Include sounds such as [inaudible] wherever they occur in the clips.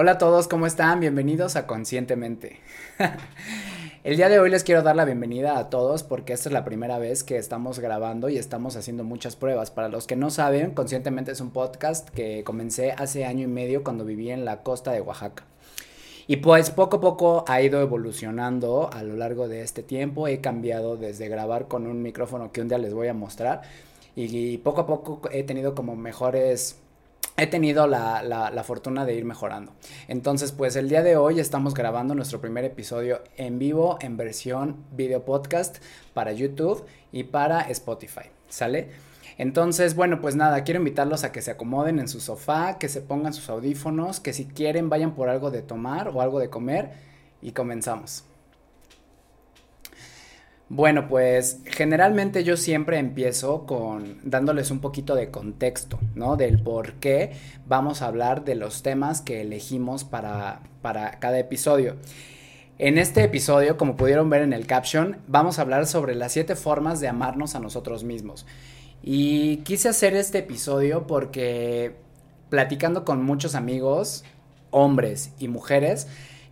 Hola a todos, ¿cómo están? Bienvenidos a Conscientemente. [laughs] El día de hoy les quiero dar la bienvenida a todos porque esta es la primera vez que estamos grabando y estamos haciendo muchas pruebas. Para los que no saben, Conscientemente es un podcast que comencé hace año y medio cuando viví en la costa de Oaxaca. Y pues poco a poco ha ido evolucionando a lo largo de este tiempo. He cambiado desde grabar con un micrófono que un día les voy a mostrar y poco a poco he tenido como mejores he tenido la, la, fortuna de ir mejorando. Entonces, pues el día de hoy estamos grabando nuestro primer episodio en vivo en versión video podcast para YouTube y para Spotify. ¿Sale? Entonces, bueno, pues nada, quiero invitarlos a que se acomoden en su sofá, que se pongan sus audífonos, que si quieren vayan por algo de tomar o algo de comer y comenzamos. Bueno, pues generalmente yo siempre empiezo con dándoles un poquito de contexto, ¿no? Del por qué vamos a hablar de los temas que elegimos para, para cada episodio. En este episodio, como pudieron ver en el caption, vamos a hablar sobre las siete formas de amarnos a nosotros mismos. Y quise hacer este episodio porque platicando con muchos amigos, hombres y mujeres,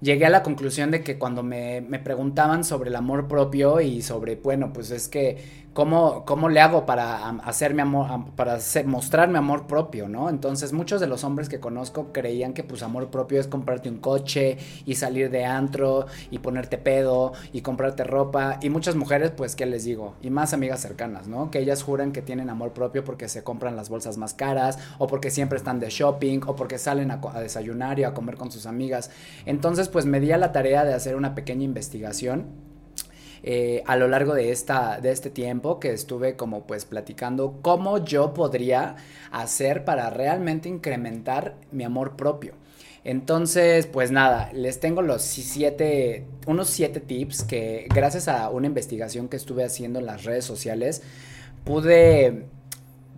llegué a la conclusión de que cuando me, preguntaban sobre el amor propio y sobre, bueno, pues es que ¿Cómo, ¿Cómo, le hago para hacerme amor, para hacer, mostrarme amor propio, no? Entonces, muchos de los hombres que conozco creían que pues amor propio es comprarte un coche y salir de antro y ponerte pedo y comprarte ropa. Y muchas mujeres, pues, ¿qué les digo? Y más amigas cercanas, ¿no? Que ellas juran que tienen amor propio porque se compran las bolsas más caras o porque siempre están de shopping o porque salen a, a desayunar y a comer con sus amigas. Entonces, pues me di a la tarea de hacer una pequeña investigación eh, a lo largo de, esta, de este tiempo que estuve como pues platicando cómo yo podría hacer para realmente incrementar mi amor propio. Entonces, pues nada, les tengo los siete, unos siete tips que gracias a una investigación que estuve haciendo en las redes sociales, pude,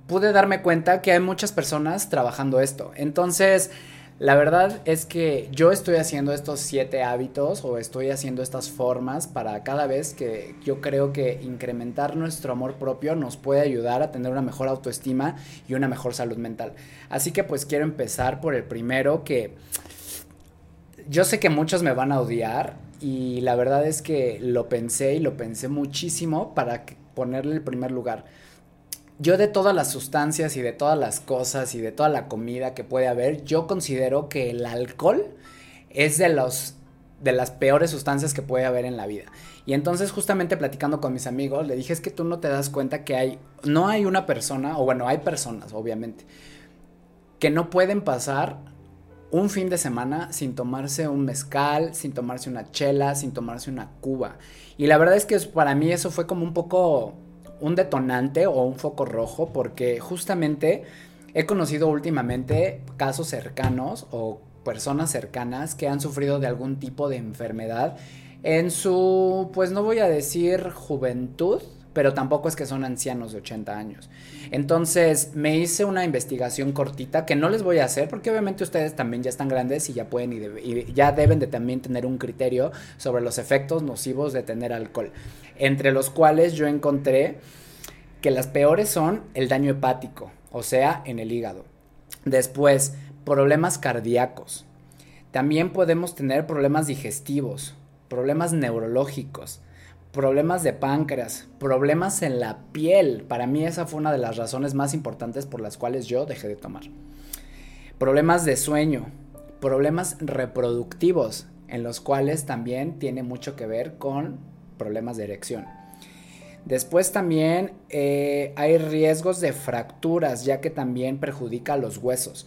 pude darme cuenta que hay muchas personas trabajando esto. Entonces, la verdad es que yo estoy haciendo estos siete hábitos o estoy haciendo estas formas para cada vez que yo creo que incrementar nuestro amor propio nos puede ayudar a tener una mejor autoestima y una mejor salud mental. Así que pues quiero empezar por el primero que yo sé que muchos me van a odiar y la verdad es que lo pensé y lo pensé muchísimo para ponerle el primer lugar yo de todas las sustancias y de todas las cosas y de toda la comida que puede haber, yo considero que el alcohol es de los de las peores sustancias que puede haber en la vida. Y entonces justamente platicando con mis amigos, le dije, es que tú no te das cuenta que hay, no hay una persona, o bueno, hay personas, obviamente, que no pueden pasar un fin de semana sin tomarse un mezcal, sin tomarse una chela, sin tomarse una cuba. Y la verdad es que para mí eso fue como un poco un detonante o un foco rojo porque justamente he conocido últimamente casos cercanos o personas cercanas que han sufrido de algún tipo de enfermedad en su, pues no voy a decir juventud, pero tampoco es que son ancianos de 80 años. Entonces me hice una investigación cortita que no les voy a hacer porque obviamente ustedes también ya están grandes y ya pueden y, ya deben de también tener un criterio sobre los efectos nocivos de tener alcohol. Entre los cuales yo encontré que las peores son el daño hepático, o sea, en el hígado. Después, problemas cardíacos. También podemos tener problemas digestivos, problemas neurológicos, problemas de páncreas, problemas en la piel. Para mí esa fue una de las razones más importantes por las cuales yo dejé de tomar. Problemas de sueño, problemas reproductivos, en los cuales también tiene mucho que ver con problemas de erección. Después también eh, hay riesgos de fracturas, ya que también perjudica los huesos.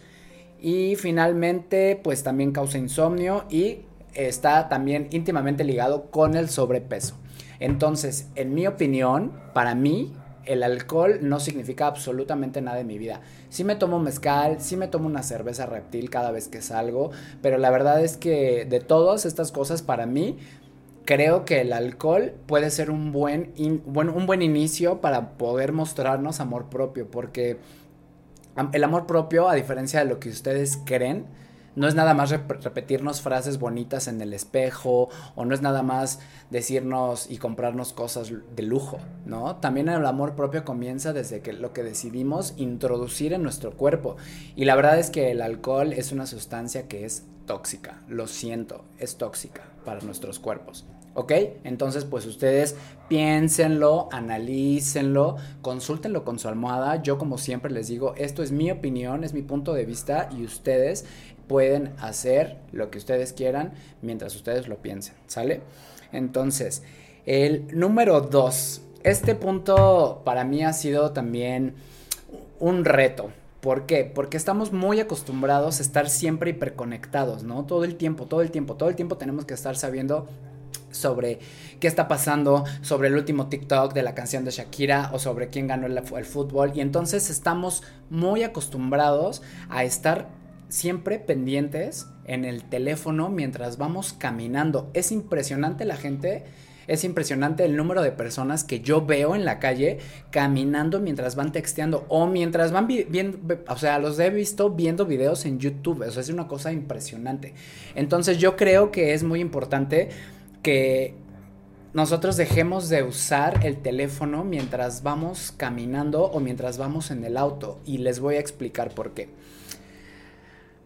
Y finalmente, pues también causa insomnio y está también íntimamente ligado con el sobrepeso. Entonces, en mi opinión, para mí, el alcohol no significa absolutamente nada en mi vida. Sí me tomo mezcal, sí me tomo una cerveza reptil cada vez que salgo, pero la verdad es que de todas estas cosas para mí creo que el alcohol puede ser un buen, un buen inicio para poder mostrarnos amor propio, porque el amor propio, a diferencia de lo que ustedes creen, no es nada más repetirnos frases bonitas en el espejo o no es nada más decirnos y comprarnos cosas de lujo, ¿no? También el amor propio comienza desde que lo que decidimos introducir en nuestro cuerpo. Y la verdad es que el alcohol es una sustancia que es tóxica. Lo siento, es tóxica para nuestros cuerpos. ¿Ok? Entonces, pues ustedes piénsenlo, analícenlo, consúltenlo con su almohada. Yo, como siempre les digo, esto es mi opinión, es mi punto de vista y ustedes pueden hacer lo que ustedes quieran mientras ustedes lo piensen, ¿sale? Entonces, el número dos. Este punto para mí ha sido también un reto. ¿Por qué? Porque estamos muy acostumbrados a estar siempre hiperconectados, ¿no? Todo el tiempo, todo el tiempo, todo el tiempo tenemos que estar sabiendo sobre qué está pasando, sobre el último TikTok de la canción de Shakira o sobre quién ganó el, fútbol. Y entonces estamos muy acostumbrados a estar siempre pendientes en el teléfono mientras vamos caminando. Es impresionante la gente es impresionante el número de personas que yo veo en la calle caminando mientras van texteando o mientras van viendo, o sea, los he visto viendo videos en YouTube, eso es una cosa impresionante. Entonces yo creo que es muy importante que nosotros dejemos de usar el teléfono mientras vamos caminando o mientras vamos en el auto y les voy a explicar por qué.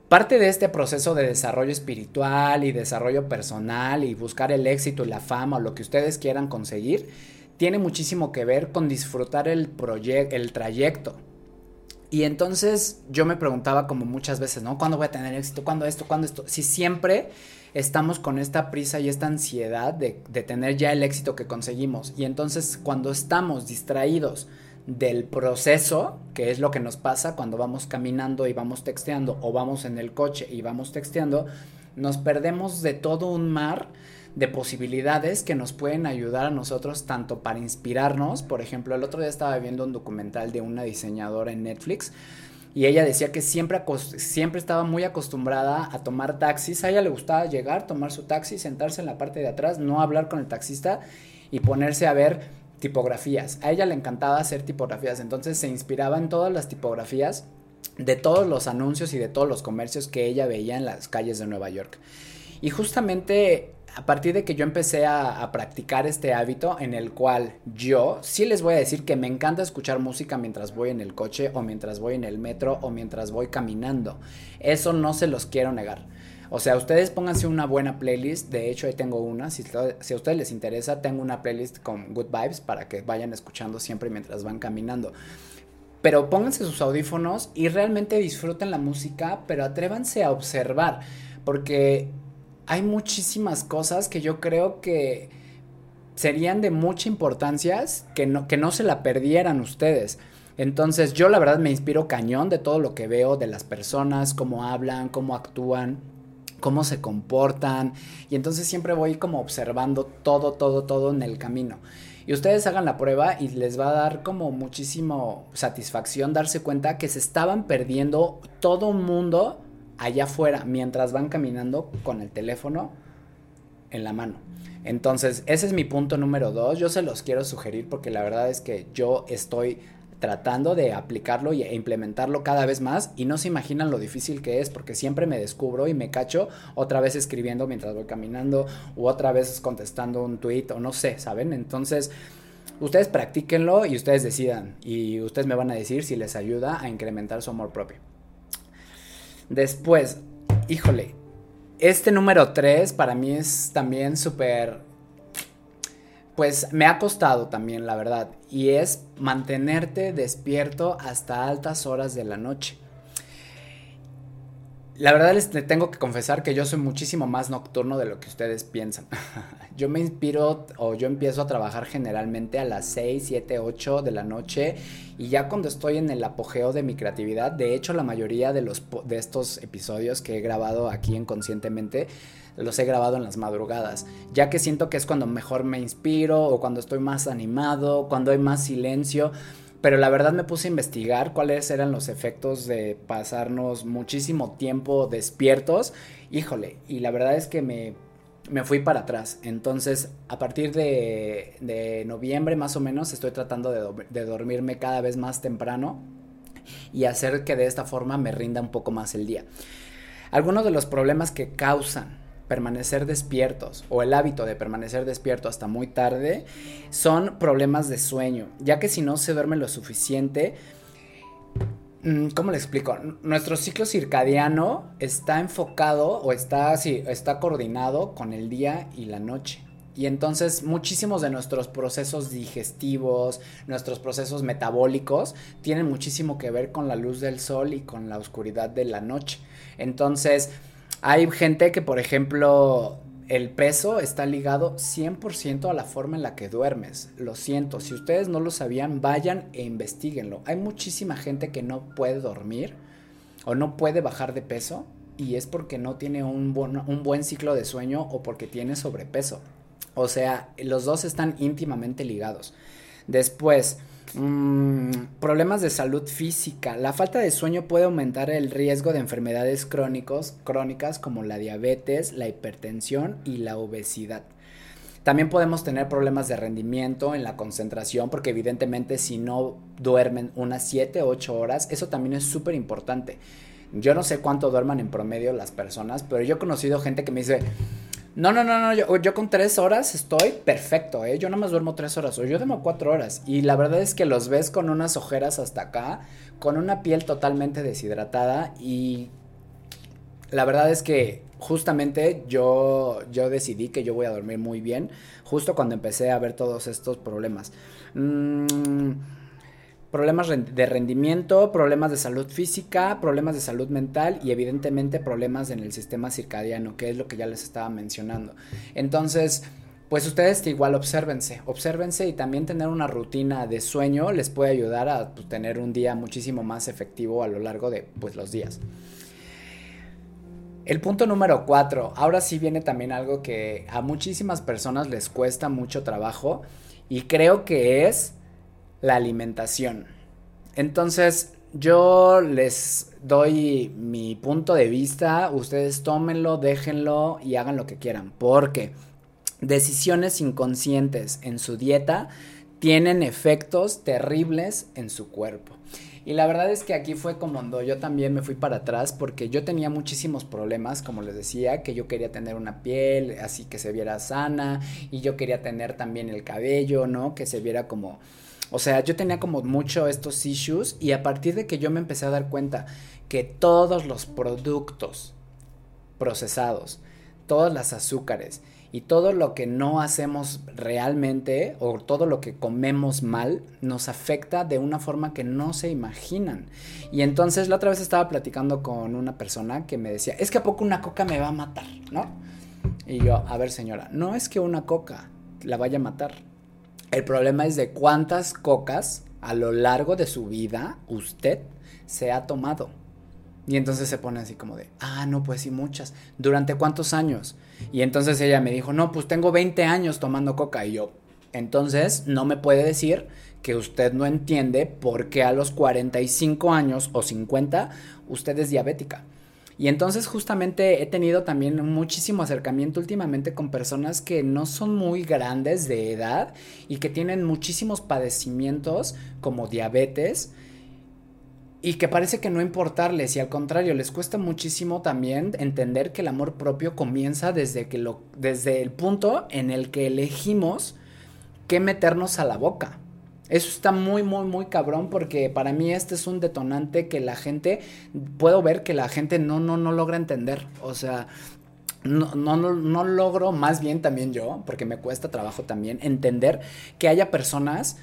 Parte de este proceso de desarrollo espiritual y desarrollo personal y buscar el éxito y la fama o lo que ustedes quieran conseguir tiene muchísimo que ver con disfrutar el, el trayecto. Y entonces yo me preguntaba como muchas veces, ¿no? ¿Cuándo voy a tener éxito? ¿Cuándo esto? ¿Cuándo esto? Si siempre estamos con esta prisa y esta ansiedad de, de tener ya el éxito que conseguimos. Y entonces cuando estamos distraídos, del proceso, que es lo que nos pasa cuando vamos caminando y vamos texteando o vamos en el coche y vamos texteando, nos perdemos de todo un mar de posibilidades que nos pueden ayudar a nosotros tanto para inspirarnos, por ejemplo, el otro día estaba viendo un documental de una diseñadora en Netflix y ella decía que siempre, siempre estaba muy acostumbrada a tomar taxis, a ella le gustaba llegar, tomar su taxi, sentarse en la parte de atrás, no hablar con el taxista y ponerse a ver tipografías. A ella le encantaba hacer tipografías, entonces se inspiraba en todas las tipografías de todos los anuncios y de todos los comercios que ella veía en las calles de Nueva York. Y justamente a partir de que yo empecé a, practicar este hábito en el cual yo sí les voy a decir que me encanta escuchar música mientras voy en el coche o mientras voy en el metro o mientras voy caminando. Eso no se los quiero negar. O sea, ustedes pónganse una buena playlist. De hecho, ahí tengo una. Si, si, a ustedes les interesa, tengo una playlist con good vibes para que vayan escuchando siempre mientras van caminando. Pero pónganse sus audífonos y realmente disfruten la música, pero atrévanse a observar. Porque hay muchísimas cosas que yo creo que serían de mucha importancia que no, que no se la perdieran ustedes. Entonces yo la verdad me inspiro cañón de todo lo que veo, de las personas, cómo hablan, cómo actúan cómo se comportan y entonces siempre voy como observando todo, todo, todo en el camino. Y ustedes hagan la prueba y les va a dar como muchísimo satisfacción darse cuenta que se estaban perdiendo todo un mundo allá afuera mientras van caminando con el teléfono en la mano. Entonces, ese es mi punto número dos. Yo se los quiero sugerir porque la verdad es que yo estoy tratando de aplicarlo e implementarlo cada vez más y no se imaginan lo difícil que es porque siempre me descubro y me cacho otra vez escribiendo mientras voy caminando u otra vez contestando un tweet o no sé, ¿saben? Entonces, ustedes practíquenlo y ustedes decidan y ustedes me van a decir si les ayuda a incrementar su amor propio. Después, híjole, este número 3 para mí es también súper pues me ha costado también, la verdad, y es mantenerte despierto hasta altas horas de la noche. La verdad les tengo que confesar que yo soy muchísimo más nocturno de lo que ustedes piensan. [laughs] yo me inspiro o yo empiezo a trabajar generalmente a las 6, 7, 8 de la noche y ya cuando estoy en el apogeo de mi creatividad, de hecho la mayoría de, los, de estos episodios que he grabado aquí inconscientemente los he grabado en las madrugadas, ya que siento que es cuando mejor me inspiro o cuando estoy más animado, cuando hay más silencio pero la verdad me puse a investigar cuáles eran los efectos de pasarnos muchísimo tiempo despiertos. Híjole, y la verdad es que me, fui para atrás. Entonces, a partir de, noviembre más o menos, estoy tratando de, de dormirme cada vez más temprano y hacer que de esta forma me rinda un poco más el día. Algunos de los problemas que causan permanecer despiertos o el hábito de permanecer despierto hasta muy tarde son problemas de sueño, ya que si no se duerme lo suficiente, Mm, ¿Cómo le explico? Nuestro ciclo circadiano está enfocado o está, sí, está coordinado con el día y la noche. Y entonces muchísimos de nuestros procesos digestivos, nuestros procesos metabólicos, tienen muchísimo que ver con la luz del sol y con la oscuridad de la noche. Entonces, hay gente que, por ejemplo, el peso está ligado 100% a la forma en la que duermes. Lo siento, si ustedes no lo sabían, vayan e investiguenlo. Hay muchísima gente que no puede dormir o no puede bajar de peso y es porque no tiene un, un buen ciclo de sueño o porque tiene sobrepeso. O sea, los dos están íntimamente ligados. Después, Mm, problemas de salud física. La falta de sueño puede aumentar el riesgo de enfermedades crónicos, crónicas como la diabetes, la hipertensión y la obesidad. También podemos tener problemas de rendimiento en la concentración, porque evidentemente si no duermen unas 7 o 8 horas, eso también es súper importante. Yo no sé cuánto duerman en promedio las personas, pero yo he conocido gente que me dice, no, no, no, no, yo, con tres horas estoy perfecto, ¿eh? Yo no más duermo tres horas, o yo duermo cuatro horas. Y la verdad es que los ves con unas ojeras hasta acá, con una piel totalmente deshidratada y la verdad es que justamente yo, yo decidí que yo voy a dormir muy bien, justo cuando empecé a ver todos estos problemas. Mmm problemas de rendimiento, problemas de salud física, problemas de salud mental y evidentemente problemas en el sistema circadiano, que es lo que ya les estaba mencionando. Entonces, pues ustedes igual obsérvense, obsérvense y también tener una rutina de sueño les puede ayudar a pues, tener un día muchísimo más efectivo a lo largo de pues, los días. El punto número cuatro, ahora sí viene también algo que a muchísimas personas les cuesta mucho trabajo y creo que es la alimentación. Entonces, yo les doy mi punto de vista, ustedes tómenlo, déjenlo y hagan lo que quieran, porque decisiones inconscientes en su dieta tienen efectos terribles en su cuerpo. Y la verdad es que aquí fue como yo también me fui para atrás porque yo tenía muchísimos problemas, como les decía, que yo quería tener una piel así que se viera sana y yo quería tener también el cabello, ¿no? Que se viera como o sea, yo tenía como mucho estos issues y a partir de que yo me empecé a dar cuenta que todos los productos procesados, todas las azúcares y todo lo que no hacemos realmente o todo lo que comemos mal nos afecta de una forma que no se imaginan. Y entonces la otra vez estaba platicando con una persona que me decía, es que a poco una coca me va a matar, ¿no? Y yo, a ver señora, no es que una coca la vaya a matar el problema es de cuántas cocas a lo largo de su vida usted se ha tomado. Y entonces se pone así como de, ah, no, pues sí, muchas. ¿Durante cuántos años? Y entonces ella me dijo, no, pues tengo 20 años tomando coca. Y yo, entonces no me puede decir que usted no entiende por qué a los 45 años o 50 usted es diabética. Y entonces justamente he tenido también muchísimo acercamiento últimamente con personas que no son muy grandes de edad y que tienen muchísimos padecimientos como diabetes y que parece que no importarles y al contrario les cuesta muchísimo también entender que el amor propio comienza desde que lo desde el punto en el que elegimos qué meternos a la boca. Eso está muy, muy, muy cabrón porque para mí este es un detonante que la gente, puedo ver que la gente no, no, no logra entender. O sea, no, no, no, logro, más bien también yo, porque me cuesta trabajo también entender que haya personas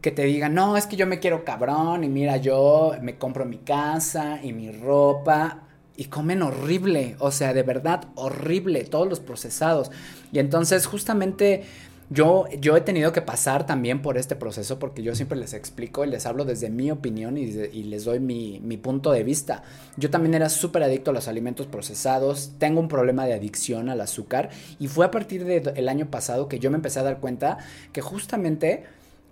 que te digan, no, es que yo me quiero cabrón y mira, yo me compro mi casa y mi ropa y comen horrible, o sea, de verdad horrible, todos los procesados. Y entonces justamente yo, yo he tenido que pasar también por este proceso porque yo siempre les explico y les hablo desde mi opinión y, les doy mi, mi, punto de vista. Yo también era súper adicto a los alimentos procesados, tengo un problema de adicción al azúcar y fue a partir del año pasado que yo me empecé a dar cuenta que justamente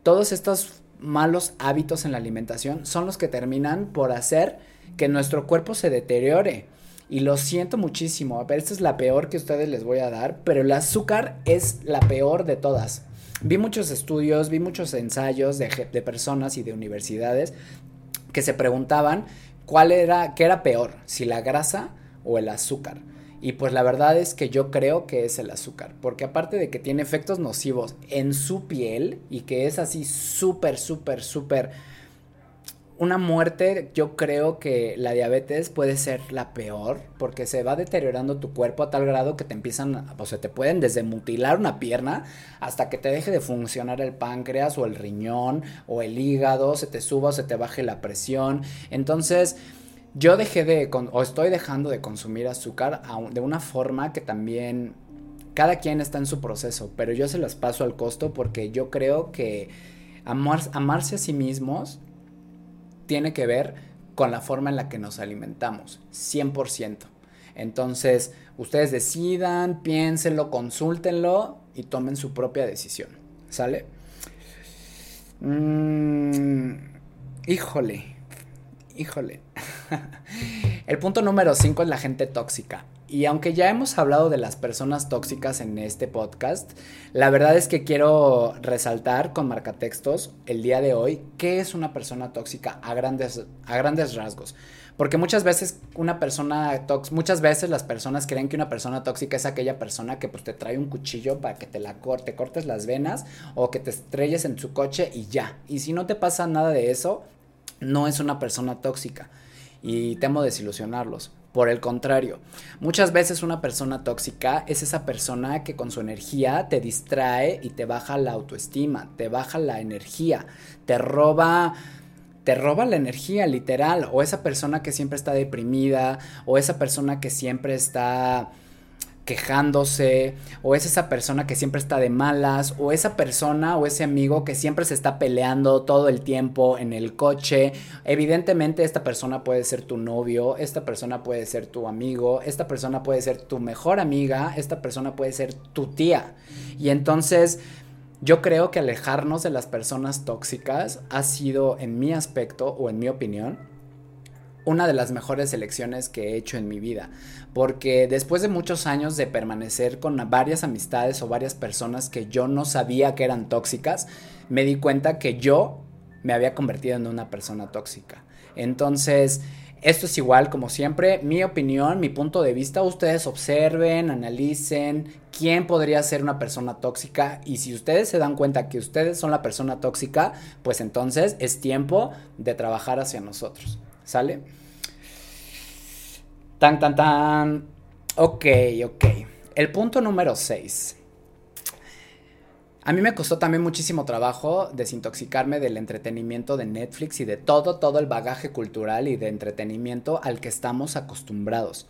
todos estos malos hábitos en la alimentación son los que terminan por hacer que nuestro cuerpo se deteriore. Y lo siento muchísimo, pero esta es la peor que ustedes les voy a dar, pero el azúcar es la peor de todas. Vi muchos estudios, vi muchos ensayos de, de personas y de universidades que se preguntaban cuál era, qué era peor, si la grasa o el azúcar. Y pues la verdad es que yo creo que es el azúcar, porque aparte de que tiene efectos nocivos en su piel y que es así súper, súper, súper una muerte, yo creo que la diabetes puede ser la peor porque se va deteriorando tu cuerpo a tal grado que te empiezan, o sea, te pueden desde mutilar una pierna hasta que te deje de funcionar el páncreas o el riñón o el hígado, se te suba o se te baje la presión. Entonces, yo dejé de, o estoy dejando de consumir azúcar de una forma que también cada quien está en su proceso, pero yo se las paso al costo porque yo creo que amarse a sí mismos tiene que ver con la forma en la que nos alimentamos, 100%. Entonces, ustedes decidan, piénsenlo, consúltenlo y tomen su propia decisión. ¿Sale? Mm, híjole, híjole. [laughs] El punto número 5 es la gente tóxica. Y aunque ya hemos hablado de las personas tóxicas en este podcast, la verdad es que quiero resaltar con marcatextos el día de hoy qué es una persona tóxica a grandes, a grandes rasgos. Porque muchas veces una persona muchas veces las personas creen que una persona tóxica es aquella persona que pues te trae un cuchillo para que te la corte, cortes las venas o que te estrelles en su coche y ya. Y si no te pasa nada de eso, no es una persona tóxica. Y temo desilusionarlos. Por el contrario, muchas veces una persona tóxica es esa persona que con su energía te distrae y te baja la autoestima, te baja la energía, te roba te roba la energía literal. O esa persona que siempre está deprimida o esa persona que siempre está quejándose, o es esa persona que siempre está de malas, o esa persona o ese amigo que siempre se está peleando todo el tiempo en el coche. Evidentemente esta persona puede ser tu novio, esta persona puede ser tu amigo, esta persona puede ser tu mejor amiga, esta persona puede ser tu tía. Y entonces... Yo creo que alejarnos de las personas tóxicas ha sido, en mi aspecto o en mi opinión, una de las mejores elecciones que he hecho en mi vida, porque después de muchos años de permanecer con varias amistades o varias personas que yo no sabía que eran tóxicas, me di cuenta que yo me había convertido en una persona tóxica. Entonces, esto es igual, como siempre, mi opinión, mi punto de vista. Ustedes observen, analicen quién podría ser una persona tóxica. Y si ustedes se dan cuenta que ustedes son la persona tóxica, pues entonces es tiempo de trabajar hacia nosotros. ¿Sale? Tan, tan, tan. Ok, ok. El punto número 6. A mí me costó también muchísimo trabajo desintoxicarme del entretenimiento de Netflix y de todo, todo el bagaje cultural y de entretenimiento al que estamos acostumbrados.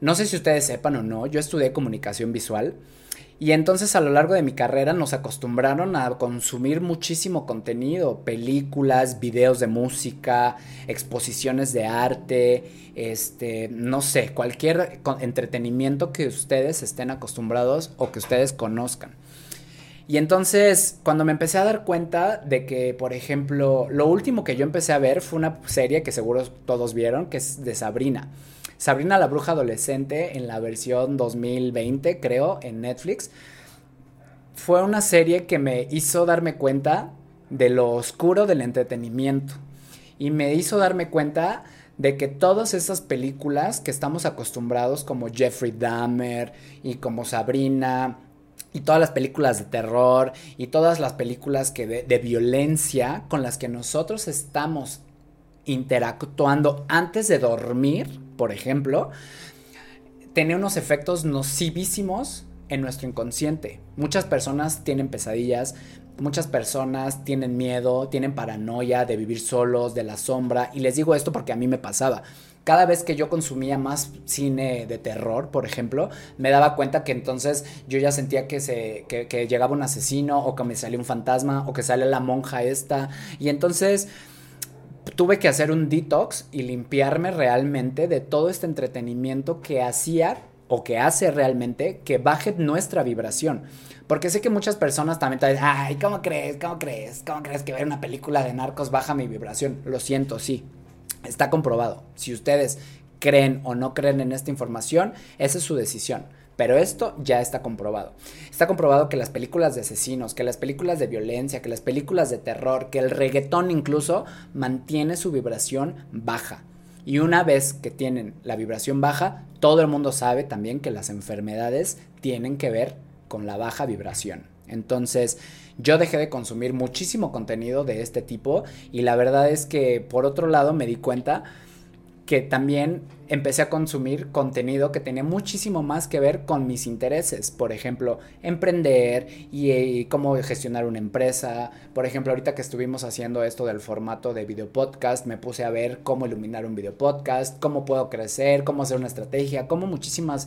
No sé si ustedes sepan o no, yo estudié comunicación visual y entonces a lo largo de mi carrera nos acostumbraron a consumir muchísimo contenido, películas, videos de música, exposiciones de arte, este, no sé, cualquier entretenimiento que ustedes estén acostumbrados o que ustedes conozcan. Y entonces, cuando me empecé a dar cuenta de que, por ejemplo, lo último que yo empecé a ver fue una serie que seguro todos vieron, que es de Sabrina. Sabrina la Bruja Adolescente en la versión 2020, creo, en Netflix. Fue una serie que me hizo darme cuenta de lo oscuro del entretenimiento. Y me hizo darme cuenta de que todas esas películas que estamos acostumbrados como Jeffrey Dahmer y como Sabrina y todas las películas de terror y todas las películas que de, de, violencia con las que nosotros estamos interactuando antes de dormir, por ejemplo, tiene unos efectos nocivísimos en nuestro inconsciente. Muchas personas tienen pesadillas, muchas personas tienen miedo, tienen paranoia de vivir solos, de la sombra, y les digo esto porque a mí me pasaba. Cada vez que yo consumía más cine de terror, por ejemplo, me daba cuenta que entonces yo ya sentía que, se, que, que llegaba un asesino o que me salía un fantasma o que sale la monja esta. Y entonces tuve que hacer un detox y limpiarme realmente de todo este entretenimiento que hacía o que hace realmente que baje nuestra vibración. Porque sé que muchas personas también te dicen, ay, ¿cómo crees? ¿Cómo crees? ¿Cómo crees que ver una película de narcos baja mi vibración? Lo siento, sí. Está comprobado. Si ustedes creen o no creen en esta información, esa es su decisión. Pero esto ya está comprobado. Está comprobado que las películas de asesinos, que las películas de violencia, que las películas de terror, que el reggaetón incluso mantiene su vibración baja. Y una vez que tienen la vibración baja, todo el mundo sabe también que las enfermedades tienen que ver con la baja vibración. Entonces, Yo dejé de consumir muchísimo contenido de este tipo y la verdad es que por otro lado me di cuenta que también empecé a consumir contenido que tenía muchísimo más que ver con mis intereses. Por ejemplo, emprender y, cómo gestionar una empresa. Por ejemplo, ahorita que estuvimos haciendo esto del formato de video podcast, me puse a ver cómo iluminar un video podcast, cómo puedo crecer, cómo hacer una estrategia, cómo muchísimas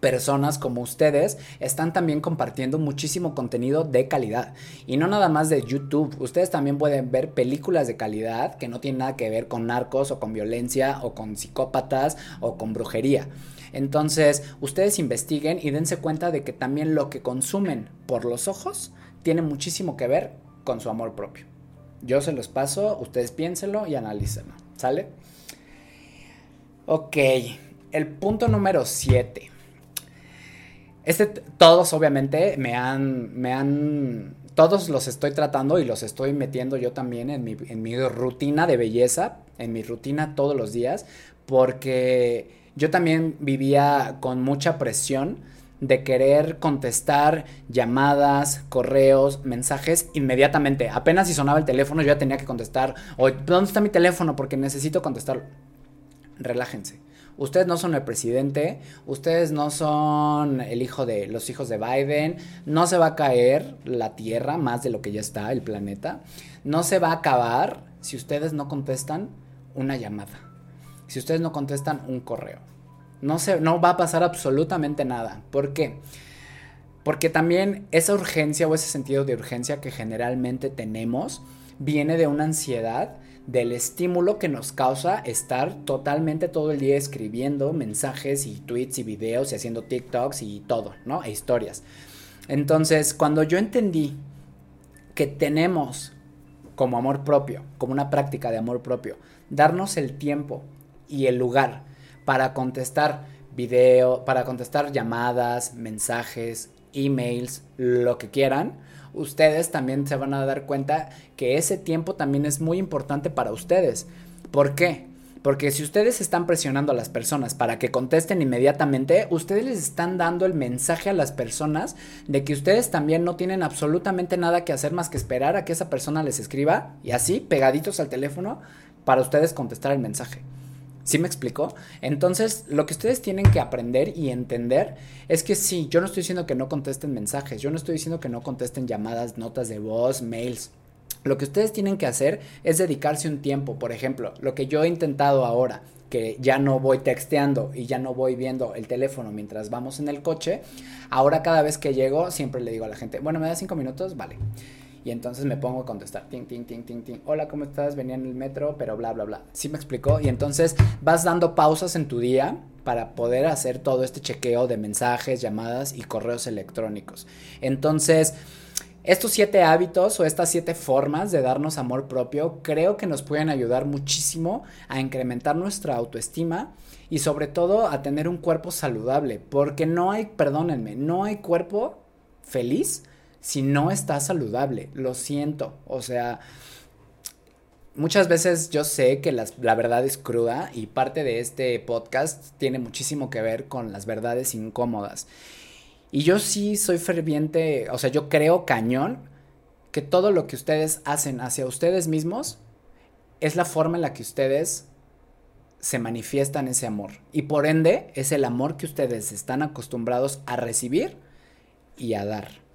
personas como ustedes están también compartiendo muchísimo contenido de calidad. Y no nada más de YouTube. Ustedes también pueden ver películas de calidad que no tienen nada que ver con narcos o con violencia o con psicópatas o con brujería. Entonces ustedes investiguen y dense cuenta de que también lo que consumen por los ojos tiene muchísimo que ver con su amor propio. Yo se los paso ustedes piénsenlo y analícenlo ¿sale? ok el punto número 7 este, todos obviamente me han, me han, todos los estoy tratando y los estoy metiendo yo también en mi, en mi rutina de belleza, en mi rutina todos los días, porque yo también vivía con mucha presión de querer contestar llamadas, correos, mensajes inmediatamente. Apenas si sonaba el teléfono yo ya tenía que contestar, o ¿dónde está mi teléfono? Porque necesito contestarlo. Relájense ustedes no son el presidente, ustedes no son el hijo de los hijos de Biden, no se va a caer la Tierra más de lo que ya está, el planeta, no se va a acabar si ustedes no contestan una llamada, si ustedes no contestan un correo. No, se, no va a pasar absolutamente nada. ¿Por qué? Porque también esa urgencia o ese sentido de urgencia que generalmente tenemos viene de una ansiedad del estímulo que nos causa estar totalmente todo el día escribiendo mensajes y tweets y videos y haciendo TikToks y todo, ¿no? E historias. Entonces, cuando yo entendí que tenemos como amor propio, como una práctica de amor propio, darnos el tiempo y el lugar para contestar video, para contestar llamadas, mensajes, emails, lo que quieran, ustedes también se van a dar cuenta que ese tiempo también es muy importante para ustedes. ¿Por qué? Porque si ustedes están presionando a las personas para que contesten inmediatamente, ustedes les están dando el mensaje a las personas de que ustedes también no tienen absolutamente nada que hacer más que esperar a que esa persona les escriba y así, pegaditos al teléfono, para ustedes contestar el mensaje. ¿Sí me explico? Entonces, lo que ustedes tienen que aprender y entender es que sí, yo no estoy diciendo que no contesten mensajes, yo no estoy diciendo que no contesten llamadas, notas de voz, mails. Lo que ustedes tienen que hacer es dedicarse un tiempo. Por ejemplo, lo que yo he intentado ahora, que ya no voy texteando y ya no voy viendo el teléfono mientras vamos en el coche, ahora cada vez que llego siempre le digo a la gente, bueno, ¿me da cinco minutos? Vale. Y entonces me pongo a contestar, ting, ting, ting, ting, ting. Hola, ¿cómo estás? Venía en el metro, pero bla, bla, bla. ¿Sí me explicó? Y entonces vas dando pausas en tu día para poder hacer todo este chequeo de mensajes, llamadas y correos electrónicos. Entonces, estos siete hábitos o estas siete formas de darnos amor propio creo que nos pueden ayudar muchísimo a incrementar nuestra autoestima y sobre todo a tener un cuerpo saludable, porque no hay, perdónenme, no hay cuerpo feliz si no está saludable. Lo siento. O sea, muchas veces yo sé que la verdad es cruda y parte de este podcast tiene muchísimo que ver con las verdades incómodas. Y yo sí soy ferviente, o sea, yo creo cañón que todo lo que ustedes hacen hacia ustedes mismos es la forma en la que ustedes se manifiestan ese amor. Y por ende es el amor que ustedes están acostumbrados a recibir y a dar.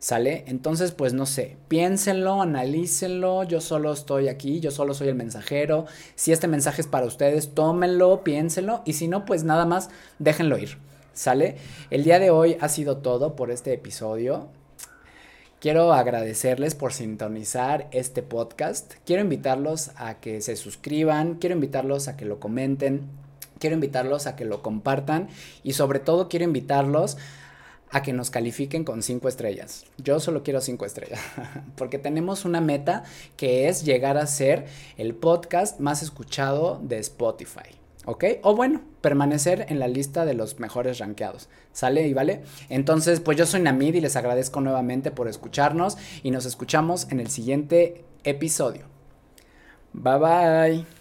¿Sale? Entonces, pues no sé, piénsenlo, analícenlo, yo solo estoy aquí, yo solo soy el mensajero. Si este mensaje es para ustedes, tómenlo, piénsenlo y si no, pues nada más déjenlo ir. ¿Sale? El día de hoy ha sido todo por este episodio. Quiero agradecerles por sintonizar este podcast. Quiero invitarlos a que se suscriban, quiero invitarlos a que lo comenten, quiero invitarlos a que lo compartan y sobre todo quiero invitarlos a que nos califiquen con cinco estrellas. Yo solo quiero cinco estrellas, [laughs] porque tenemos una meta que es llegar a ser el podcast más escuchado de Spotify. ¿Ok? O bueno, permanecer en la lista de los mejores rankeados. ¿Sale y vale? Entonces, pues yo soy Namid y les agradezco nuevamente por escucharnos y nos escuchamos en el siguiente episodio. Bye bye.